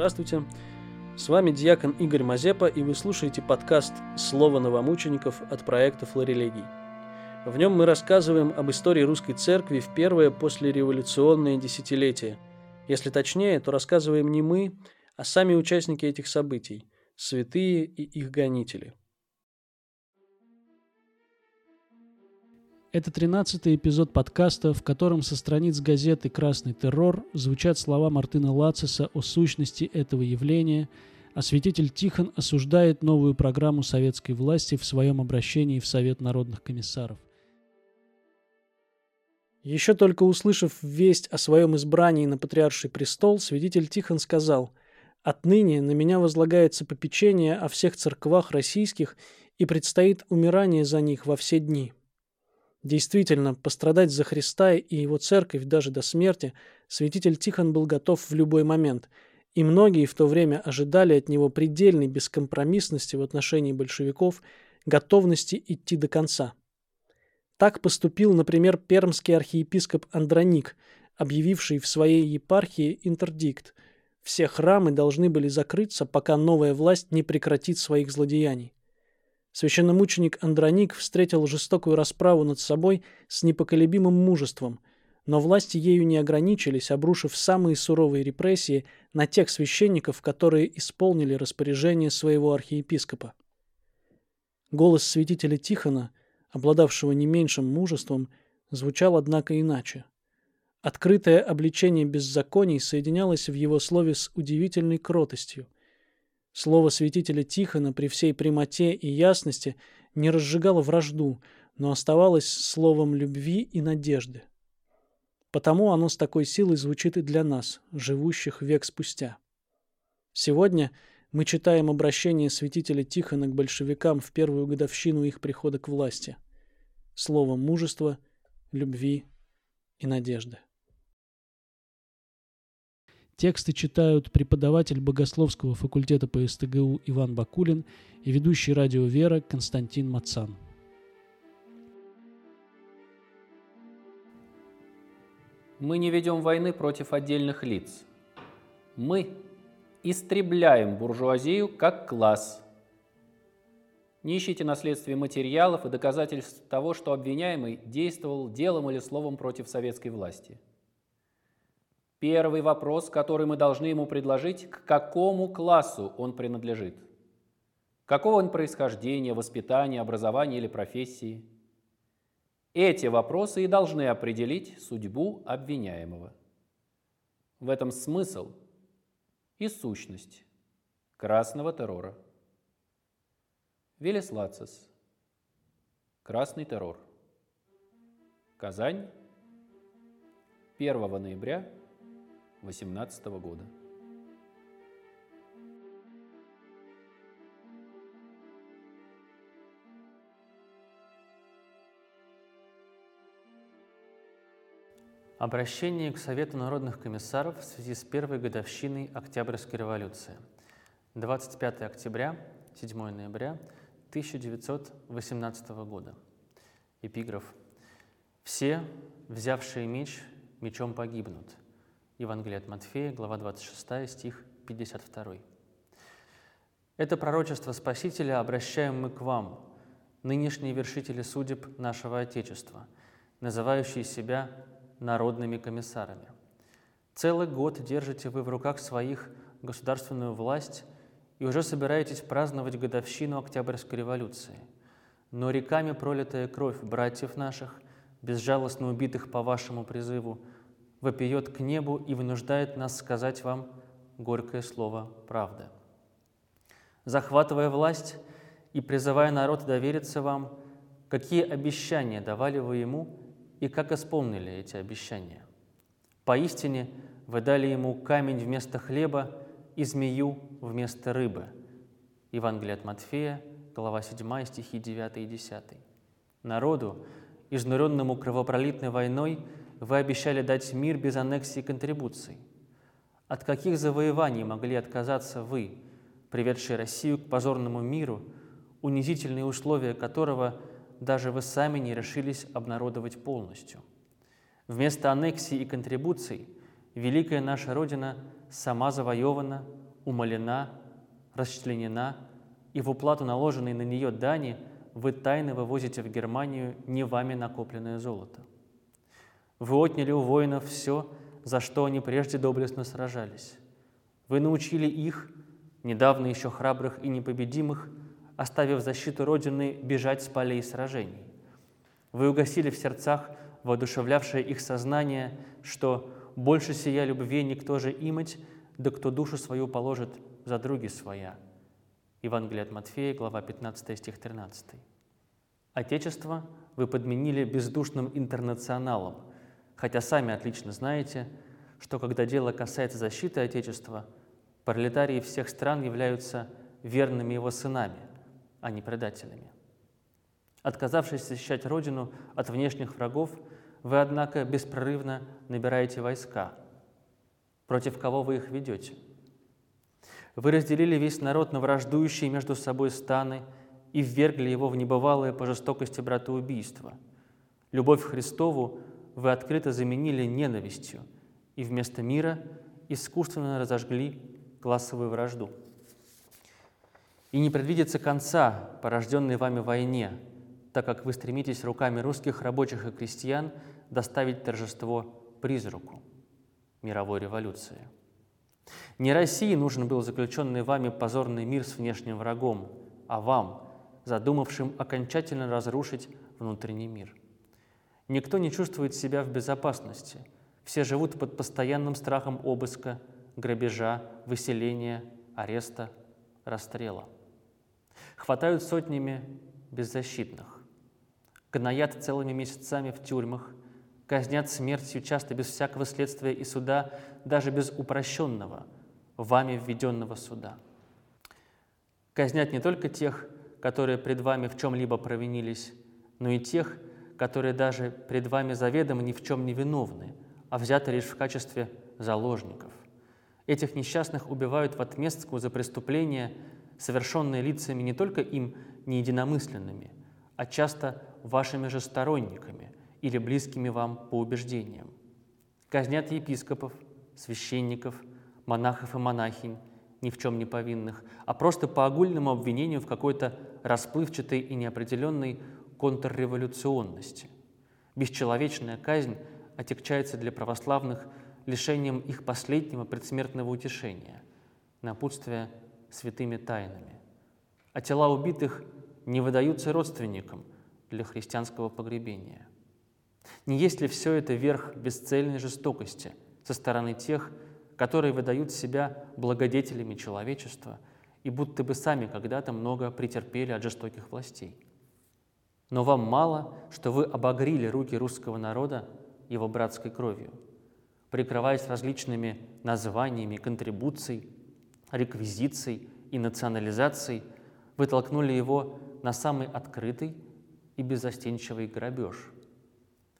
Здравствуйте. С вами диакон Игорь Мазепа, и вы слушаете подкаст «Слово новомучеников» от проекта «Флорелегий». В нем мы рассказываем об истории русской церкви в первое послереволюционное десятилетие. Если точнее, то рассказываем не мы, а сами участники этих событий – святые и их гонители – Это тринадцатый эпизод подкаста, в котором со страниц газеты «Красный террор» звучат слова Мартына Лациса о сущности этого явления, святитель Тихон осуждает новую программу советской власти в своем обращении в Совет народных комиссаров. Еще только услышав весть о своем избрании на патриарший престол, святитель Тихон сказал «Отныне на меня возлагается попечение о всех церквах российских и предстоит умирание за них во все дни». Действительно, пострадать за Христа и его церковь даже до смерти святитель Тихон был готов в любой момент, и многие в то время ожидали от него предельной бескомпромиссности в отношении большевиков, готовности идти до конца. Так поступил, например, пермский архиепископ Андроник, объявивший в своей епархии интердикт – все храмы должны были закрыться, пока новая власть не прекратит своих злодеяний. Священномученик Андроник встретил жестокую расправу над собой с непоколебимым мужеством, но власти ею не ограничились, обрушив самые суровые репрессии на тех священников, которые исполнили распоряжение своего архиепископа. Голос святителя Тихона, обладавшего не меньшим мужеством, звучал, однако, иначе. Открытое обличение беззаконий соединялось в его слове с удивительной кротостью – Слово святителя Тихона при всей прямоте и ясности не разжигало вражду, но оставалось словом любви и надежды. Потому оно с такой силой звучит и для нас, живущих век спустя. Сегодня мы читаем обращение святителя Тихона к большевикам в первую годовщину их прихода к власти. Слово мужества, любви и надежды. Тексты читают преподаватель богословского факультета по СТГУ Иван Бакулин и ведущий радио «Вера» Константин Мацан. Мы не ведем войны против отдельных лиц. Мы истребляем буржуазию как класс. Не ищите наследствия материалов и доказательств того, что обвиняемый действовал делом или словом против советской власти – Первый вопрос, который мы должны ему предложить, к какому классу он принадлежит? Какого он происхождения, воспитания, образования или профессии? Эти вопросы и должны определить судьбу обвиняемого. В этом смысл и сущность красного террора. Велес Лацис. Красный террор. Казань. 1 ноября 2018 года. Обращение к Совету народных комиссаров в связи с первой годовщиной Октябрьской революции. 25 октября, 7 ноября 1918 года. Эпиграф. «Все, взявшие меч, мечом погибнут. Евангелие от Матфея, глава 26, стих 52. Это пророчество Спасителя обращаем мы к вам, нынешние вершители судеб нашего Отечества, называющие себя народными комиссарами. Целый год держите вы в руках своих государственную власть и уже собираетесь праздновать годовщину Октябрьской революции. Но реками пролитая кровь братьев наших, безжалостно убитых по вашему призыву, вопиет к небу и вынуждает нас сказать вам горькое слово правды. Захватывая власть и призывая народ довериться вам, какие обещания давали вы ему и как исполнили эти обещания? Поистине вы дали ему камень вместо хлеба и змею вместо рыбы. Евангелие от Матфея, глава 7, стихи 9 и 10. Народу, изнуренному кровопролитной войной, вы обещали дать мир без аннексии и контрибуций. От каких завоеваний могли отказаться вы, приведшие Россию к позорному миру, унизительные условия которого даже вы сами не решились обнародовать полностью? Вместо аннексии и контрибуций великая наша Родина сама завоевана, умолена, расчленена, и в уплату наложенной на нее дани вы тайно вывозите в Германию не вами накопленное золото. Вы отняли у воинов все, за что они прежде доблестно сражались. Вы научили их, недавно еще храбрых и непобедимых, оставив защиту Родины, бежать с полей сражений. Вы угасили в сердцах воодушевлявшее их сознание, что больше сия любви никто же имать, да кто душу свою положит за други своя. Евангелие от Матфея, глава 15, стих 13. Отечество вы подменили бездушным интернационалом, хотя сами отлично знаете, что когда дело касается защиты Отечества, пролетарии всех стран являются верными его сынами, а не предателями. Отказавшись защищать Родину от внешних врагов, вы, однако, беспрерывно набираете войска. Против кого вы их ведете? Вы разделили весь народ на враждующие между собой станы и ввергли его в небывалое по жестокости братоубийство. Любовь к Христову вы открыто заменили ненавистью и вместо мира искусственно разожгли классовую вражду. И не предвидится конца порожденной вами войне – так как вы стремитесь руками русских рабочих и крестьян доставить торжество призраку мировой революции. Не России нужен был заключенный вами позорный мир с внешним врагом, а вам, задумавшим окончательно разрушить внутренний мир. Никто не чувствует себя в безопасности. Все живут под постоянным страхом обыска, грабежа, выселения, ареста, расстрела. Хватают сотнями беззащитных гноят целыми месяцами в тюрьмах, казнят смертью часто без всякого следствия и суда, даже без упрощенного, вами введенного суда. Казнят не только тех, которые пред вами в чем-либо провинились, но и тех, которые даже пред вами заведомо ни в чем не виновны, а взяты лишь в качестве заложников. Этих несчастных убивают в отместку за преступления, совершенные лицами не только им неединомысленными, а часто вашими же сторонниками или близкими вам по убеждениям. Казнят епископов, священников, монахов и монахинь, ни в чем не повинных, а просто по огульному обвинению в какой-то расплывчатой и неопределенной контрреволюционности. Бесчеловечная казнь отягчается для православных лишением их последнего предсмертного утешения, напутствия святыми тайнами. А тела убитых не выдаются родственникам – для христианского погребения. Не есть ли все это верх бесцельной жестокости со стороны тех, которые выдают себя благодетелями человечества и будто бы сами когда-то много претерпели от жестоких властей? Но вам мало, что вы обогрили руки русского народа его братской кровью, прикрываясь различными названиями контрибуций, реквизиций и национализаций, вы толкнули его на самый открытый и беззастенчивый грабеж.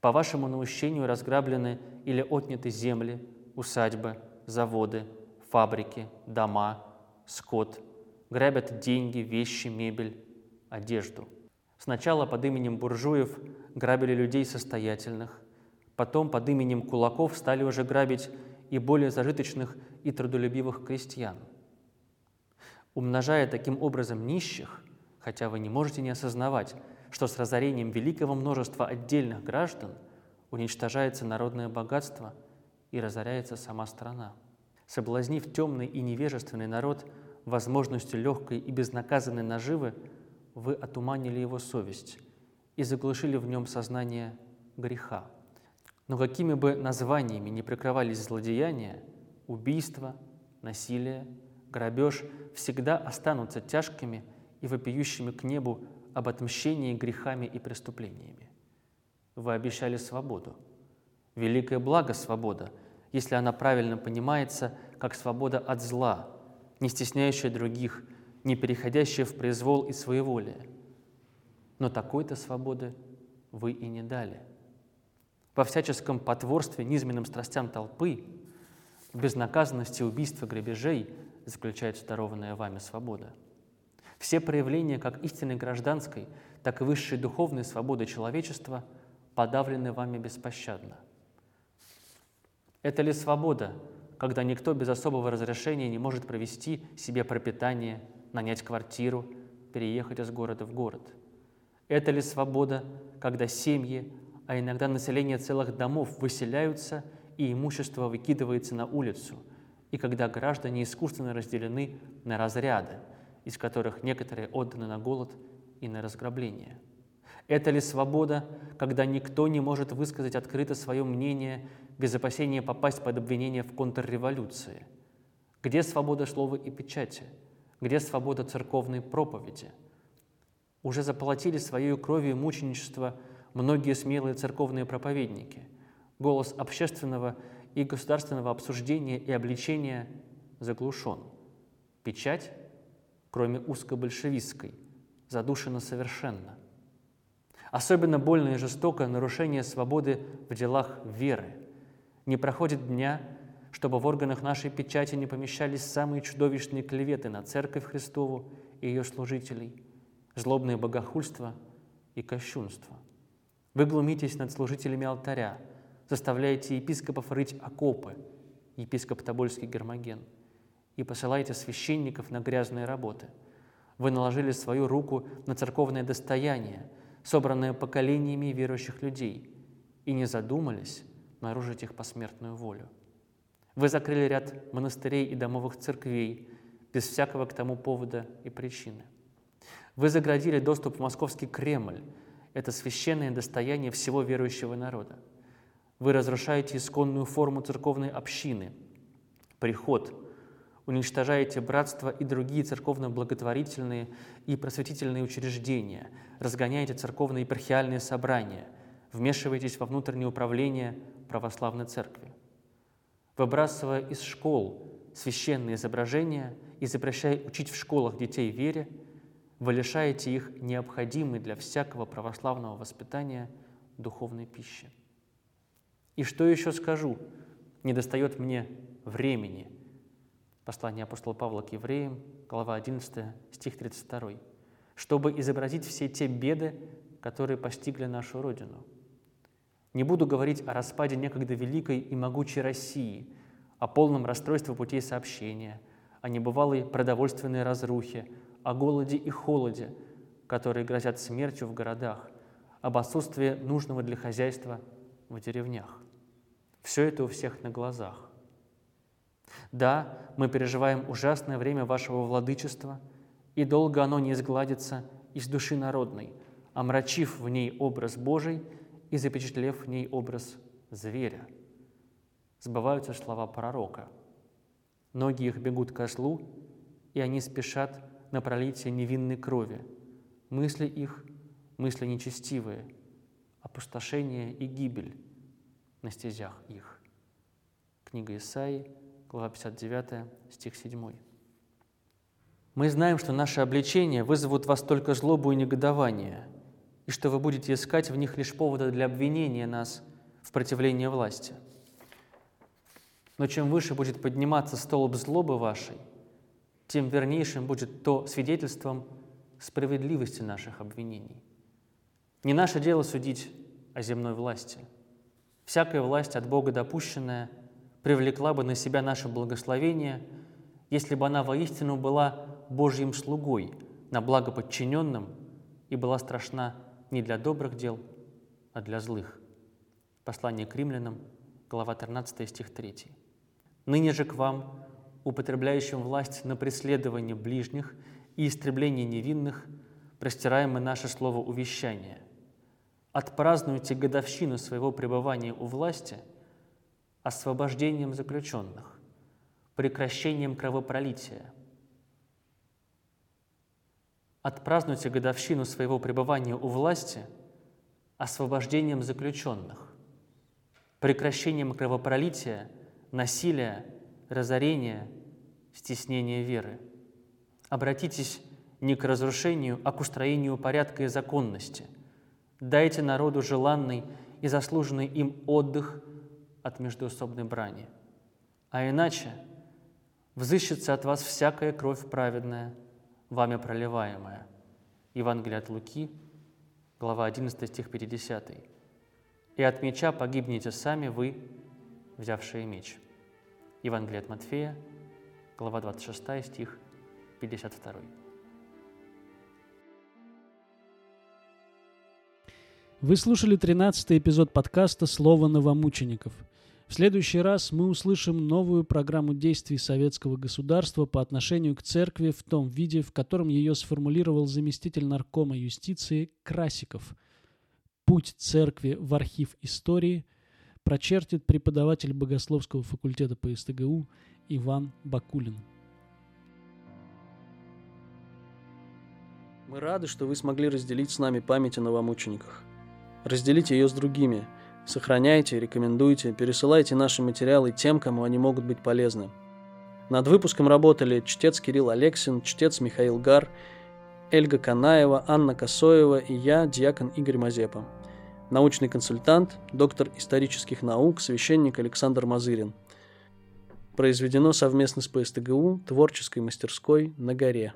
По вашему наущению разграблены или отняты земли, усадьбы, заводы, фабрики, дома, скот, грабят деньги, вещи, мебель, одежду. Сначала под именем буржуев грабили людей состоятельных, потом под именем кулаков стали уже грабить и более зажиточных и трудолюбивых крестьян. Умножая таким образом нищих, хотя вы не можете не осознавать, что с разорением великого множества отдельных граждан уничтожается народное богатство и разоряется сама страна. Соблазнив темный и невежественный народ возможностью легкой и безнаказанной наживы, вы отуманили его совесть и заглушили в нем сознание греха. Но какими бы названиями не прикрывались злодеяния, убийство, насилие, грабеж всегда останутся тяжкими и вопиющими к небу об отмщении грехами и преступлениями. Вы обещали свободу. Великое благо свобода, если она правильно понимается, как свобода от зла, не стесняющая других, не переходящая в произвол и своеволие. Но такой-то свободы вы и не дали. Во всяческом потворстве низменным страстям толпы, в безнаказанности убийства грабежей заключается дарованная вами свобода – все проявления как истинной гражданской, так и высшей духовной свободы человечества подавлены вами беспощадно. Это ли свобода когда никто без особого разрешения не может провести себе пропитание, нанять квартиру, переехать из города в город? Это ли свобода, когда семьи, а иногда население целых домов выселяются и имущество выкидывается на улицу, и когда граждане искусственно разделены на разряды, из которых некоторые отданы на голод и на разграбление? Это ли свобода, когда никто не может высказать открыто свое мнение без опасения попасть под обвинение в контрреволюции? Где свобода слова и печати? Где свобода церковной проповеди? Уже заплатили своей кровью мученичество многие смелые церковные проповедники. Голос общественного и государственного обсуждения и обличения заглушен. Печать, кроме узкобольшевистской, задушена совершенно. Особенно больно и жестоко нарушение свободы в делах веры. Не проходит дня, чтобы в органах нашей печати не помещались самые чудовищные клеветы на Церковь Христову и ее служителей, злобное богохульство и кощунство. Вы глумитесь над служителями алтаря, заставляете епископов рыть окопы, епископ Тобольский Гермоген, и посылаете священников на грязные работы. Вы наложили свою руку на церковное достояние – собранное поколениями верующих людей, и не задумались нарушить их посмертную волю. Вы закрыли ряд монастырей и домовых церквей без всякого к тому повода и причины. Вы заградили доступ в московский Кремль, это священное достояние всего верующего народа. Вы разрушаете исконную форму церковной общины, приход, уничтожаете братство и другие церковно-благотворительные и просветительные учреждения, разгоняете церковные епархиальные собрания, вмешиваетесь во внутреннее управление православной церкви. Выбрасывая из школ священные изображения и запрещая учить в школах детей вере, вы лишаете их необходимой для всякого православного воспитания духовной пищи. И что еще скажу? Не достает мне времени – Послание апостола Павла к евреям, глава 11, стих 32. «Чтобы изобразить все те беды, которые постигли нашу Родину. Не буду говорить о распаде некогда великой и могучей России, о полном расстройстве путей сообщения, о небывалой продовольственной разрухе, о голоде и холоде, которые грозят смертью в городах, об отсутствии нужного для хозяйства в деревнях. Все это у всех на глазах. Да, мы переживаем ужасное время вашего владычества, и долго оно не изгладится из души народной, омрачив в ней образ Божий и запечатлев в ней образ зверя. Сбываются слова пророка. Ноги их бегут ко злу, и они спешат на пролитие невинной крови. Мысли их – мысли нечестивые, опустошение и гибель на стезях их. Книга Исаии, глава 59, стих 7. Мы знаем, что наши обличения вызовут вас только злобу и негодование, и что вы будете искать в них лишь повода для обвинения нас в противлении власти. Но чем выше будет подниматься столб злобы вашей, тем вернейшим будет то свидетельством справедливости наших обвинений. Не наше дело судить о земной власти. Всякая власть от Бога допущенная – привлекла бы на себя наше благословение, если бы она воистину была Божьим слугой на благо подчиненным и была страшна не для добрых дел, а для злых. Послание к римлянам, глава 13, стих 3. «Ныне же к вам, употребляющим власть на преследование ближних и истребление невинных, простираем мы наше слово увещания. Отпразднуйте годовщину своего пребывания у власти – освобождением заключенных, прекращением кровопролития. Отпразднуйте годовщину своего пребывания у власти освобождением заключенных, прекращением кровопролития, насилия, разорения, стеснения веры. Обратитесь не к разрушению, а к устроению порядка и законности. Дайте народу желанный и заслуженный им отдых – от междуусобной брани. А иначе взыщется от вас всякая кровь праведная, вами проливаемая. Евангелие от Луки, глава 11, стих 50. «И от меча погибнете сами вы, взявшие меч». Евангелие от Матфея, глава 26, стих 52. Вы слушали 13 эпизод подкаста «Слово новомучеников». В следующий раз мы услышим новую программу действий советского государства по отношению к церкви в том виде, в котором ее сформулировал заместитель наркома юстиции Красиков. Путь церкви в архив истории прочертит преподаватель богословского факультета по СТГУ Иван Бакулин. Мы рады, что вы смогли разделить с нами память о новомучениках. Разделите ее с другими – Сохраняйте, рекомендуйте, пересылайте наши материалы тем, кому они могут быть полезны. Над выпуском работали чтец Кирилл Алексин, чтец Михаил Гар, Эльга Канаева, Анна Косоева и я, диакон Игорь Мазепа. Научный консультант, доктор исторических наук, священник Александр Мазырин. Произведено совместно с ПСТГУ, творческой мастерской на горе.